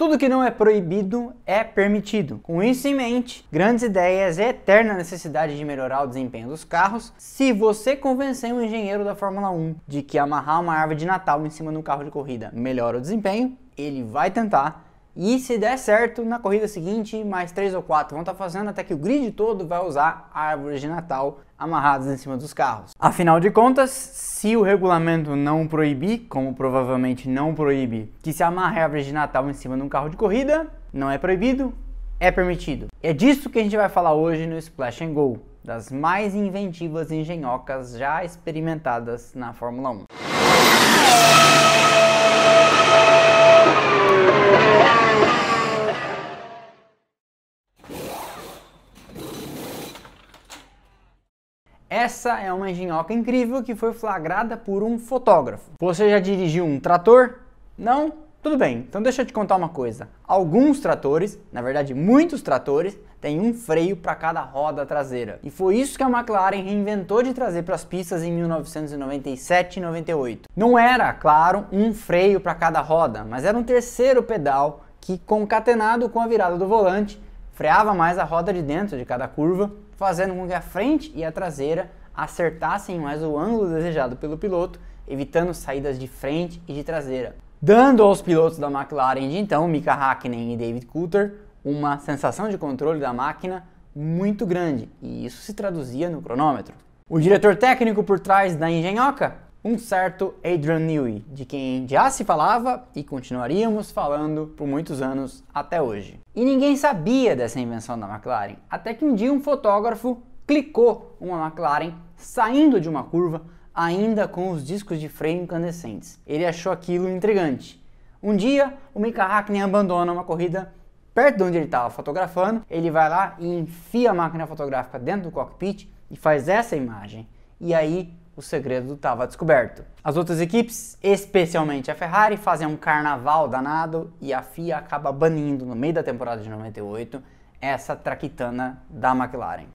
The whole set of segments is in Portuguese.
Tudo que não é proibido é permitido. Com isso em mente, grandes ideias e eterna necessidade de melhorar o desempenho dos carros. Se você convencer um engenheiro da Fórmula 1 de que amarrar uma árvore de Natal em cima de um carro de corrida melhora o desempenho, ele vai tentar. E se der certo, na corrida seguinte, mais três ou quatro vão estar fazendo até que o grid todo vai usar árvores de Natal amarradas em cima dos carros. Afinal de contas, se o regulamento não proibir, como provavelmente não proíbe, que se amarre árvore de Natal em cima de um carro de corrida, não é proibido, é permitido. É disso que a gente vai falar hoje no Splash and Go, das mais inventivas engenhocas já experimentadas na Fórmula 1. Essa é uma engenhoca incrível que foi flagrada por um fotógrafo. Você já dirigiu um trator? Não? Tudo bem, então deixa eu te contar uma coisa. Alguns tratores, na verdade muitos tratores, têm um freio para cada roda traseira. E foi isso que a McLaren reinventou de trazer para as pistas em 1997 e 98. Não era, claro, um freio para cada roda, mas era um terceiro pedal que, concatenado com a virada do volante, freava mais a roda de dentro de cada curva fazendo com que a frente e a traseira acertassem mais o ângulo desejado pelo piloto, evitando saídas de frente e de traseira, dando aos pilotos da McLaren de então, Mika Hakkinen e David Coulter, uma sensação de controle da máquina muito grande, e isso se traduzia no cronômetro. O diretor técnico por trás da engenhoca um certo Adrian Newey, de quem já se falava e continuaríamos falando por muitos anos até hoje. E ninguém sabia dessa invenção da McLaren, até que um dia um fotógrafo clicou uma McLaren saindo de uma curva ainda com os discos de freio incandescentes. Ele achou aquilo intrigante. Um dia, o Mika Hakkinen abandona uma corrida perto de onde ele estava fotografando, ele vai lá e enfia a máquina fotográfica dentro do cockpit e faz essa imagem. E aí o segredo estava descoberto. As outras equipes, especialmente a Ferrari, fazem um carnaval danado e a FIA acaba banindo no meio da temporada de 98 essa traquitana da McLaren.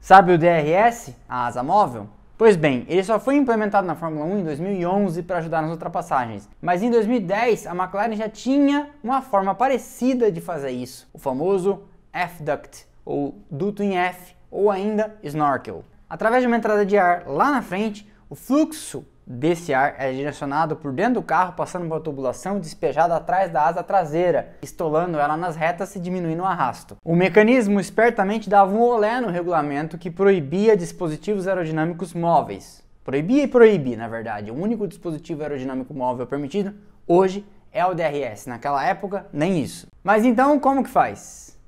Sabe o DRS, a asa móvel? Pois bem, ele só foi implementado na Fórmula 1 em 2011 para ajudar nas ultrapassagens, mas em 2010 a McLaren já tinha uma forma parecida de fazer isso, o famoso F-Duct, ou duto em F, ou ainda snorkel. Através de uma entrada de ar lá na frente, o fluxo desse ar é direcionado por dentro do carro, passando por uma tubulação despejada atrás da asa traseira, estolando ela nas retas e diminuindo o arrasto. O mecanismo espertamente dava um olé no regulamento que proibia dispositivos aerodinâmicos móveis. Proibia e proibia, na verdade. O único dispositivo aerodinâmico móvel permitido hoje é o DRS. Naquela época, nem isso. Mas então, como que faz?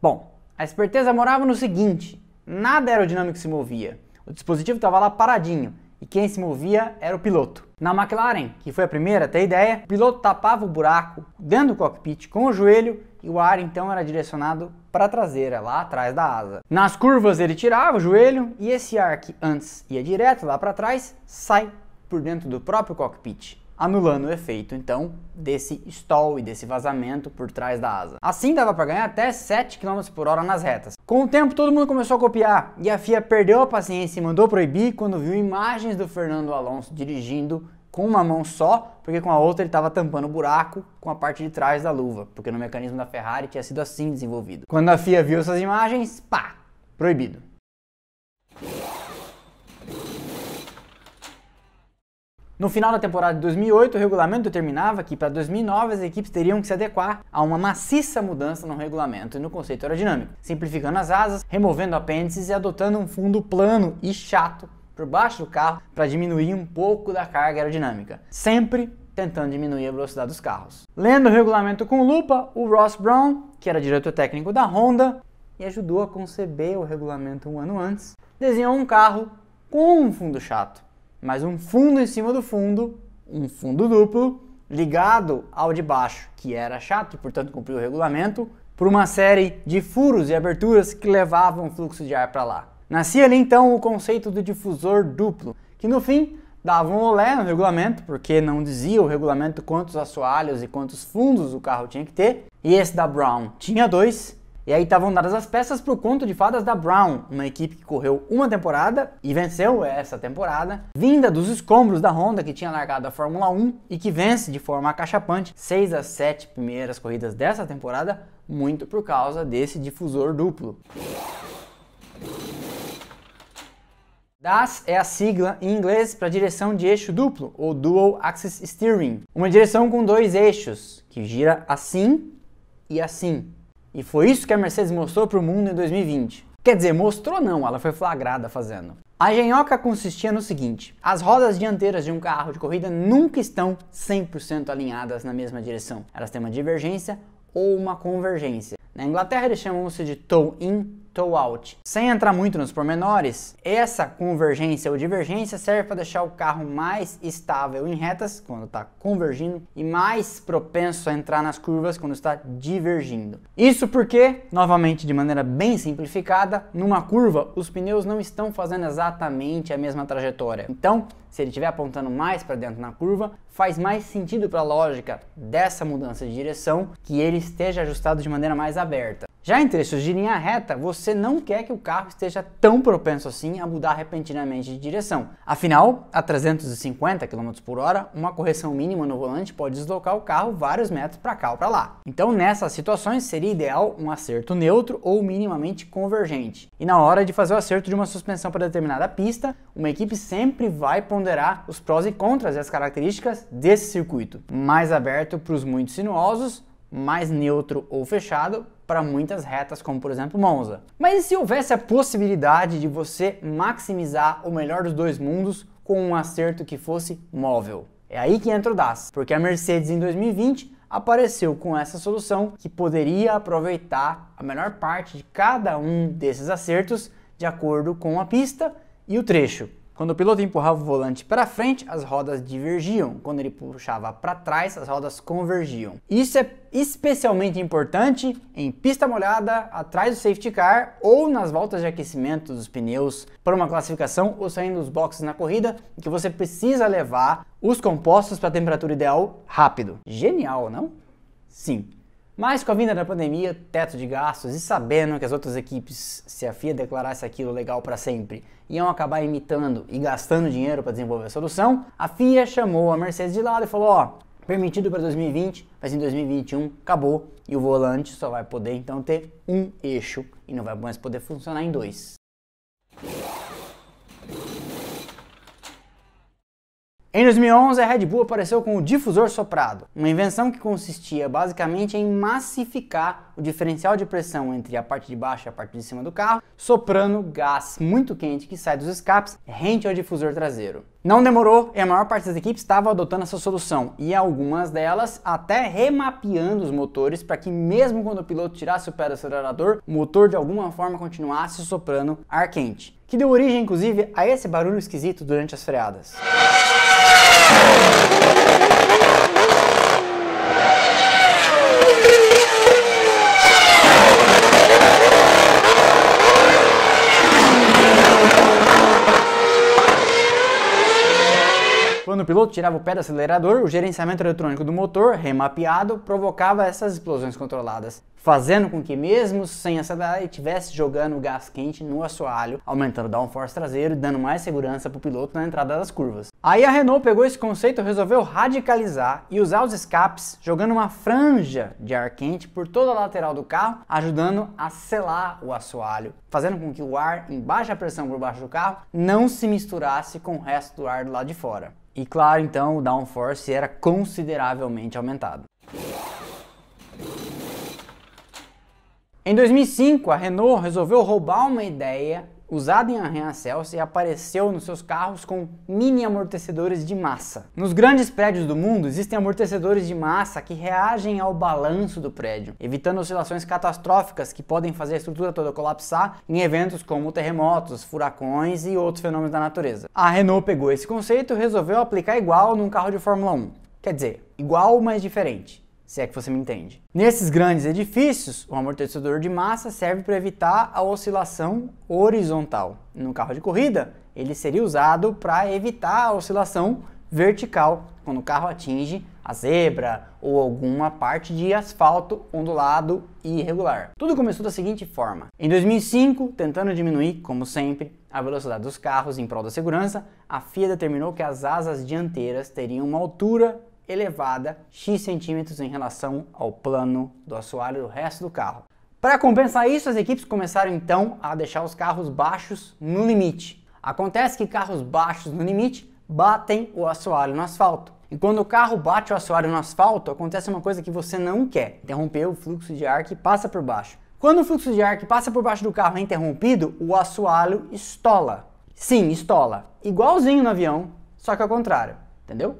Bom, a esperteza morava no seguinte: nada aerodinâmico se movia. O dispositivo estava lá paradinho e quem se movia era o piloto. Na McLaren, que foi a primeira a ter ideia, o piloto tapava o buraco dentro do cockpit com o joelho e o ar então era direcionado para a traseira, lá atrás da asa. Nas curvas ele tirava o joelho e esse ar que antes ia direto lá para trás sai por dentro do próprio cockpit anulando o efeito então desse stall e desse vazamento por trás da asa. Assim dava para ganhar até 7 km por hora nas retas. Com o tempo todo mundo começou a copiar e a FIA perdeu a paciência e mandou proibir quando viu imagens do Fernando Alonso dirigindo com uma mão só, porque com a outra ele estava tampando o buraco com a parte de trás da luva, porque no mecanismo da Ferrari tinha sido assim desenvolvido. Quando a FIA viu essas imagens, pá, proibido. No final da temporada de 2008, o regulamento determinava que para 2009 as equipes teriam que se adequar a uma maciça mudança no regulamento e no conceito aerodinâmico, simplificando as asas, removendo apêndices e adotando um fundo plano e chato por baixo do carro para diminuir um pouco da carga aerodinâmica, sempre tentando diminuir a velocidade dos carros. Lendo o regulamento com lupa, o Ross Brown, que era diretor técnico da Honda e ajudou a conceber o regulamento um ano antes, desenhou um carro com um fundo chato mas um fundo em cima do fundo, um fundo duplo, ligado ao de baixo, que era chato e portanto cumpriu o regulamento, por uma série de furos e aberturas que levavam o fluxo de ar para lá. Nascia ali então o conceito do difusor duplo, que no fim dava um olé no regulamento, porque não dizia o regulamento quantos assoalhos e quantos fundos o carro tinha que ter, e esse da Brown tinha dois, E aí estavam dadas as peças para o conto de fadas da Brown, uma equipe que correu uma temporada e venceu essa temporada, vinda dos escombros da Honda que tinha largado a Fórmula 1 e que vence de forma acachapante seis das sete primeiras corridas dessa temporada, muito por causa desse difusor duplo. DAS é a sigla em inglês para direção de eixo duplo, ou Dual Axis Steering, uma direção com dois eixos, que gira assim e assim. E foi isso que a Mercedes mostrou para o mundo em 2020. Quer dizer, mostrou não, ela foi flagrada fazendo. A genhoca consistia no seguinte: as rodas dianteiras de um carro de corrida nunca estão 100% alinhadas na mesma direção. Elas têm uma divergência ou uma convergência. Na Inglaterra eles chamam-se de toe-in toe out. Sem entrar muito nos pormenores, essa convergência ou divergência serve para deixar o carro mais estável em retas quando está convergindo e mais propenso a entrar nas curvas quando está divergindo. Isso porque, novamente de maneira bem simplificada, numa curva os pneus não estão fazendo exatamente a mesma trajetória. Então, se ele estiver apontando mais para dentro na curva, faz mais sentido para a lógica dessa mudança de direção que ele esteja ajustado de maneira mais aberta. Já em trechos de linha reta, você não quer que o carro esteja tão propenso assim a mudar repentinamente de direção. Afinal, a 350 km por hora, uma correção mínima no volante pode deslocar o carro vários metros para cá ou para lá. Então, nessas situações, seria ideal um acerto neutro ou minimamente convergente. E na hora de fazer o acerto de uma suspensão para determinada pista, uma equipe sempre vai ponderar os prós e contras e as características desse circuito. Mais aberto para os muito sinuosos, mais neutro ou fechado para muitas retas, como por exemplo Monza. Mas e se houvesse a possibilidade de você maximizar o melhor dos dois mundos com um acerto que fosse móvel? É aí que entra o DAS, porque a Mercedes em 2020 apareceu com essa solução que poderia aproveitar a melhor parte de cada um desses acertos de acordo com a pista e o trecho. Quando o piloto empurrava o volante para frente, as rodas divergiam. Quando ele puxava para trás, as rodas convergiam. Isso é especialmente importante em pista molhada, atrás do safety car ou nas voltas de aquecimento dos pneus para uma classificação ou saindo dos boxes na corrida, que você precisa levar os compostos para a temperatura ideal rápido. Genial, não? Sim. Mas com a vinda da pandemia, teto de gastos e sabendo que as outras equipes, se a FIA declarasse aquilo legal para sempre, iam acabar imitando e gastando dinheiro para desenvolver a solução, a FIA chamou a Mercedes de lado e falou: ó, permitido para 2020, mas em 2021 acabou e o volante só vai poder então ter um eixo e não vai mais poder funcionar em dois. Em 2011, a Red Bull apareceu com o difusor soprado, uma invenção que consistia basicamente em massificar o diferencial de pressão entre a parte de baixo e a parte de cima do carro, soprando gás muito quente que sai dos escapes rente ao difusor traseiro. Não demorou e a maior parte das equipes estava adotando essa solução e algumas delas até remapeando os motores para que mesmo quando o piloto tirasse o pé do acelerador, o motor de alguma forma continuasse soprando ar quente, que deu origem inclusive a esse barulho esquisito durante as freadas. Quando piloto tirava o pé do acelerador, o gerenciamento eletrônico do motor, remapeado, provocava essas explosões controladas, fazendo com que mesmo sem acelerar ele estivesse jogando gás quente no assoalho, aumentando o downforce traseiro e dando mais segurança para o piloto na entrada das curvas. Aí a Renault pegou esse conceito e resolveu radicalizar e usar os escapes, jogando uma franja de ar quente por toda a lateral do carro, ajudando a selar o assoalho, fazendo com que o ar em baixa pressão por baixo do carro não se misturasse com o resto do ar do lado de fora. E claro, então o downforce era consideravelmente aumentado. Em 2005, a Renault resolveu roubar uma ideia usada em arranha-céus e apareceu nos seus carros com mini amortecedores de massa. Nos grandes prédios do mundo existem amortecedores de massa que reagem ao balanço do prédio, evitando oscilações catastróficas que podem fazer a estrutura toda colapsar em eventos como terremotos, furacões e outros fenômenos da natureza. A Renault pegou esse conceito e resolveu aplicar igual num carro de Fórmula 1. Quer dizer, igual, mas diferente se é que você me entende. Nesses grandes edifícios, o amortecedor de massa serve para evitar a oscilação horizontal. No carro de corrida, ele seria usado para evitar a oscilação vertical quando o carro atinge a zebra ou alguma parte de asfalto ondulado e irregular. Tudo começou da seguinte forma: em 2005, tentando diminuir, como sempre, a velocidade dos carros em prol da segurança, a FIA determinou que as asas dianteiras teriam uma altura elevada x centímetros em relação ao plano do assoalho do resto do carro. Para compensar isso, as equipes começaram então a deixar os carros baixos no limite. Acontece que carros baixos no limite batem o assoalho no asfalto. E quando o carro bate o assoalho no asfalto, acontece uma coisa que você não quer: interromper o fluxo de ar que passa por baixo. Quando o fluxo de ar que passa por baixo do carro é interrompido, o assoalho estola. Sim, estola. Igualzinho no avião, só que ao contrário, entendeu?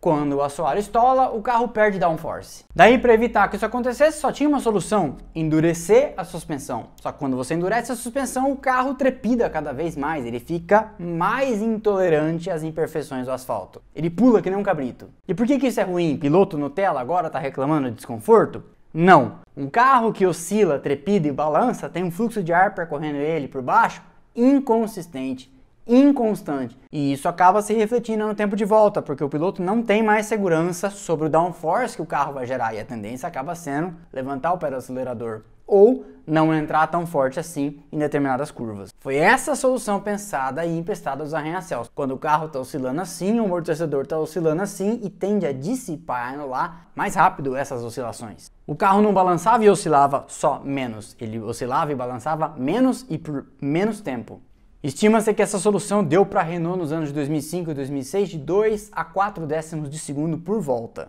Quando o assoalho estola, o carro perde downforce. Daí, para evitar que isso acontecesse, só tinha uma solução: endurecer a suspensão. Só que quando você endurece a suspensão, o carro trepida cada vez mais, ele fica mais intolerante às imperfeições do asfalto. Ele pula que nem um cabrito. E por que, que isso é ruim? Piloto Nutella agora está reclamando de desconforto? Não. Um carro que oscila, trepida e balança tem um fluxo de ar percorrendo ele por baixo inconsistente inconstante. E isso acaba se refletindo no tempo de volta, porque o piloto não tem mais segurança sobre o downforce que o carro vai gerar e a tendência acaba sendo levantar o pé do acelerador ou não entrar tão forte assim em determinadas curvas. Foi essa solução pensada e emprestada aos arranha-céus. Quando o carro está oscilando assim, o amortecedor está oscilando assim e tende a dissipar, anular mais rápido essas oscilações. O carro não balançava e oscilava só menos, ele oscilava e balançava menos e por menos tempo. Estima-se que essa solução deu para a Renault nos anos de 2005 e 2006 de 2 a 4 décimos de segundo por volta.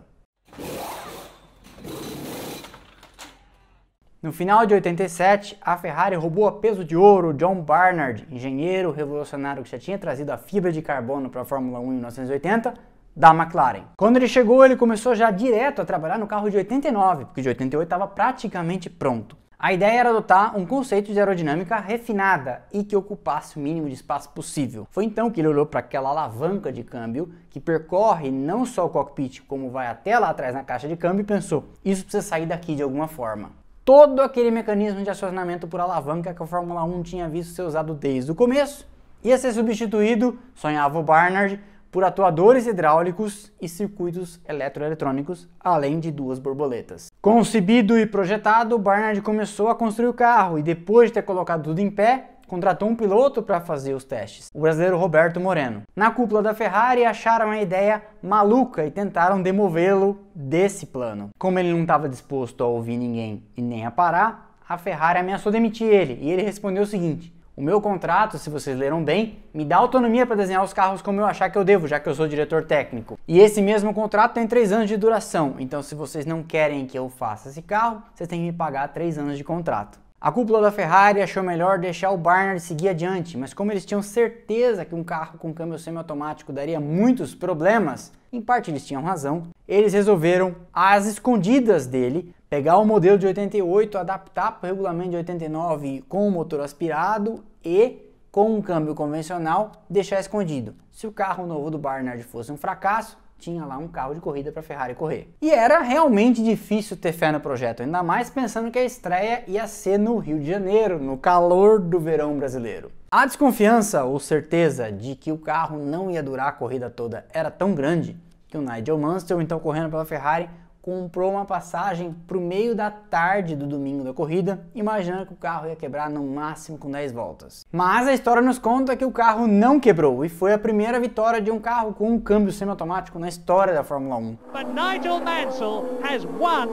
No final de 87, a Ferrari roubou a peso de ouro John Barnard, engenheiro revolucionário que já tinha trazido a fibra de carbono para a Fórmula 1 em 1980, da McLaren. Quando ele chegou, ele começou já direto a trabalhar no carro de 89, porque de 88 estava praticamente pronto. A ideia era adotar um conceito de aerodinâmica refinada e que ocupasse o mínimo de espaço possível. Foi então que ele olhou para aquela alavanca de câmbio que percorre não só o cockpit, como vai até lá atrás na caixa de câmbio e pensou: isso precisa sair daqui de alguma forma. Todo aquele mecanismo de acionamento por alavanca que a Fórmula 1 tinha visto ser usado desde o começo ia ser substituído, sonhava o Barnard, por atuadores hidráulicos e circuitos eletroeletrônicos, além de duas borboletas. Concebido e projetado, Barnard começou a construir o carro e depois de ter colocado tudo em pé, contratou um piloto para fazer os testes, o brasileiro Roberto Moreno. Na cúpula da Ferrari acharam a ideia maluca e tentaram demovê-lo desse plano. Como ele não estava disposto a ouvir ninguém e nem a parar, a Ferrari ameaçou demitir ele e ele respondeu o seguinte: o meu contrato, se vocês leram bem, me dá autonomia para desenhar os carros como eu achar que eu devo, já que eu sou diretor técnico. E esse mesmo contrato tem 3 anos de duração, então se vocês não querem que eu faça esse carro, vocês têm que me pagar 3 anos de contrato. A cúpula da Ferrari achou melhor deixar o Barnard seguir adiante, mas como eles tinham certeza que um carro com câmbio semiautomático daria muitos problemas, em parte eles tinham razão, eles resolveram, às escondidas dele, pegar o modelo de 88, adaptar para o regulamento de 89 com o motor aspirado e com um câmbio convencional deixar escondido. Se o carro novo do Barnard fosse um fracasso, tinha lá um carro de corrida para Ferrari correr. E era realmente difícil ter fé no projeto, ainda mais pensando que a estreia ia ser no Rio de Janeiro, no calor do verão brasileiro. A desconfiança ou certeza de que o carro não ia durar a corrida toda era tão grande que o Nigel Mansell, então correndo pela Ferrari, comprou uma passagem para o meio da tarde do domingo da corrida, imaginando que o carro ia quebrar no máximo com 10 voltas. Mas a história nos conta que o carro não quebrou e foi a primeira vitória de um carro com um câmbio semiautomático na história da Fórmula 1. But Nigel Mansell has won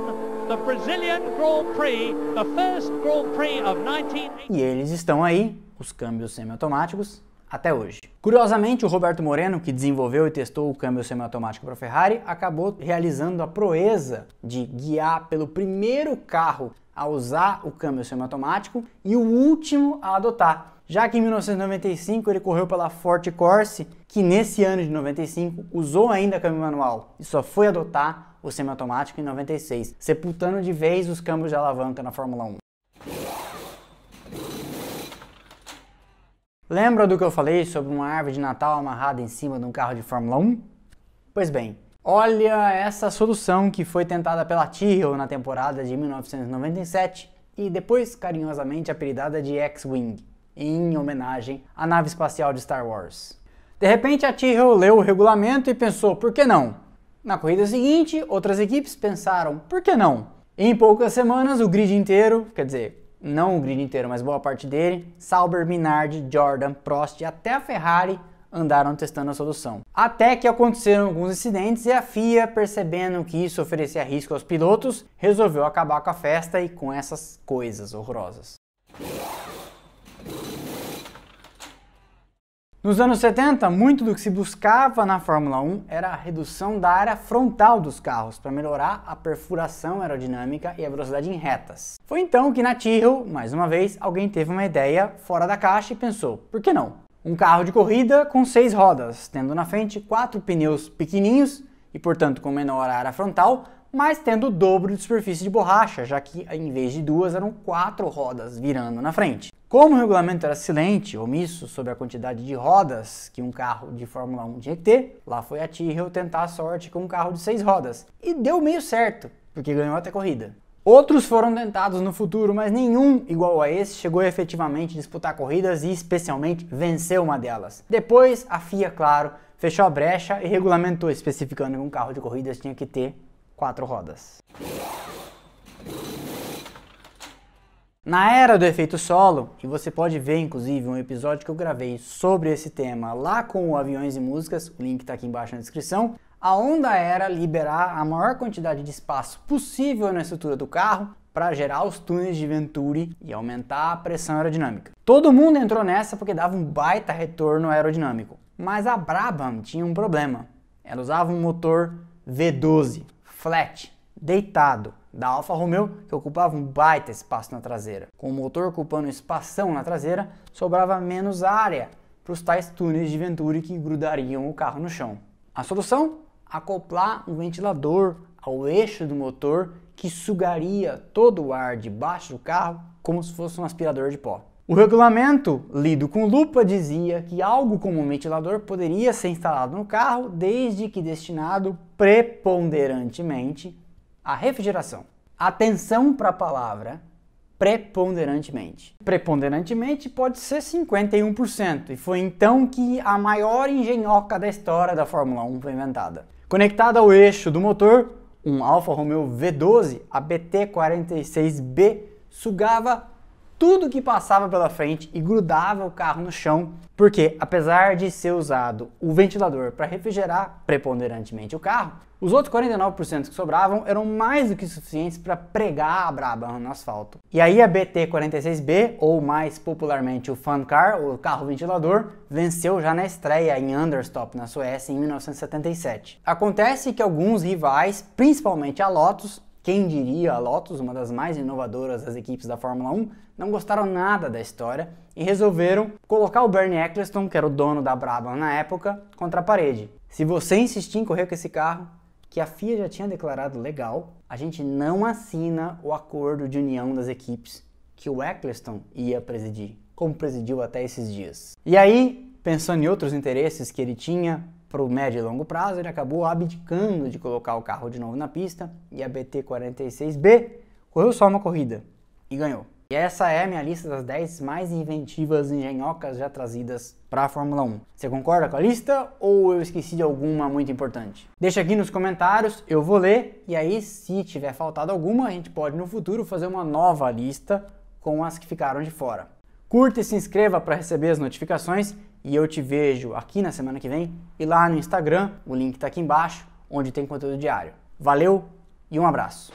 the Brazilian Grand Prix, the first Grand Prix of 19... E eles estão aí, os câmbios semiautomáticos, até hoje. Curiosamente, o Roberto Moreno, que desenvolveu e testou o câmbio semiautomático para a Ferrari, acabou realizando a proeza de guiar pelo primeiro carro a usar o câmbio semiautomático e o último a adotar. Já que em 1995 ele correu pela Forte Corse, que nesse ano de 95 usou ainda câmbio manual e só foi adotar o semiautomático em 96, sepultando de vez os câmbios de alavanca na Fórmula 1. Lembra do que eu falei sobre uma árvore de Natal amarrada em cima de um carro de Fórmula 1? Pois bem, olha essa solução que foi tentada pela Tyrrell na temporada de 1997 e depois carinhosamente apelidada de X-Wing, em homenagem à nave espacial de Star Wars. De repente a Tyrrell leu o regulamento e pensou, por que não? Na corrida seguinte, outras equipes pensaram, por que não? Em poucas semanas, o grid inteiro, quer dizer, não o grid inteiro, mas boa parte dele, Sauber, Minardi, Jordan, Prost e até a Ferrari andaram testando a solução. Até que aconteceram alguns incidentes e a FIA, percebendo que isso oferecia risco aos pilotos, resolveu acabar com a festa e com essas coisas horrorosas. Nos anos 70, muito do que se buscava na Fórmula 1 era a redução da área frontal dos carros para melhorar a perfuração aerodinâmica e a velocidade em retas. Foi então que na Tyrrell, mais uma vez, alguém teve uma ideia fora da caixa e pensou: por que não? Um carro de corrida com seis rodas, tendo na frente quatro pneus pequeninhos e, portanto, com menor área frontal, mas tendo o dobro de superfície de borracha, já que em vez de duas eram quatro rodas virando na frente. Como o regulamento era silente, omisso sobre a quantidade de rodas que um carro de Fórmula 1 tinha que ter, lá foi a Tyrrell tentar a sorte com um carro de seis rodas. E deu meio certo, porque ganhou até corrida. Outros foram tentados no futuro, mas nenhum igual a esse chegou efetivamente a disputar corridas e, especialmente, venceu uma delas. Depois, a FIA, claro, fechou a brecha e regulamentou, especificando que um carro de corridas tinha que ter quatro rodas. Na era do efeito solo, e você pode ver inclusive um episódio que eu gravei sobre esse tema lá com o Aviões e Músicas, o link está aqui embaixo na descrição, a onda era liberar a maior quantidade de espaço possível na estrutura do carro para gerar os túneis de Venturi e aumentar a pressão aerodinâmica. Todo mundo entrou nessa porque dava um baita retorno aerodinâmico, mas a Brabham tinha um problema. Ela usava um motor V12, flat, deitado, da Alfa Romeo, que ocupava um baita espaço na traseira. Com o motor ocupando espação na traseira, sobrava menos área para os tais túneis de Venturi que grudariam o carro no chão. A solução? Acoplar um ventilador ao eixo do motor que sugaria todo o ar debaixo do carro como se fosse um aspirador de pó. O regulamento, lido com lupa, dizia que algo como um ventilador poderia ser instalado no carro desde que destinado preponderantemente à refrigeração. Atenção para a palavra preponderantemente. Preponderantemente pode ser 51%, e foi então que a maior engenhoca da história da Fórmula 1 foi inventada. Conectada ao eixo do motor, um Alfa Romeo V12, a BT46B sugava tudo que passava pela frente e grudava o carro no chão, porque apesar de ser usado o ventilador para refrigerar preponderantemente o carro, os outros 49% que sobravam eram mais do que suficientes para pregar a braba no asfalto. E aí a BT46B, ou mais popularmente o Fun Car, o carro ventilador, venceu já na estreia em Understop, na Suécia, em 1977. Acontece que alguns rivais, principalmente a Lotus, quem diria a Lotus, uma das mais inovadoras das equipes da Fórmula 1, não gostaram nada da história e resolveram colocar o Bernie Eccleston, que era o dono da Brabham na época, contra a parede. Se você insistir em correr com esse carro, que a FIA já tinha declarado legal, a gente não assina o acordo de união das equipes que o Eccleston ia presidir, como presidiu até esses dias. E aí, pensando em outros interesses que ele tinha, para o médio e longo prazo, ele acabou abdicando de colocar o carro de novo na pista e a BT46B correu só uma corrida e ganhou. E essa é a minha lista das 10 mais inventivas engenhocas já trazidas para a Fórmula 1. Você concorda com a lista ou eu esqueci de alguma muito importante? Deixa aqui nos comentários, eu vou ler e aí se tiver faltado alguma, a gente pode no futuro fazer uma nova lista com as que ficaram de fora. Curta e se inscreva para receber as notificações e eu te vejo aqui na semana que vem e lá no Instagram, o link está aqui embaixo, onde tem conteúdo diário. Valeu e um abraço.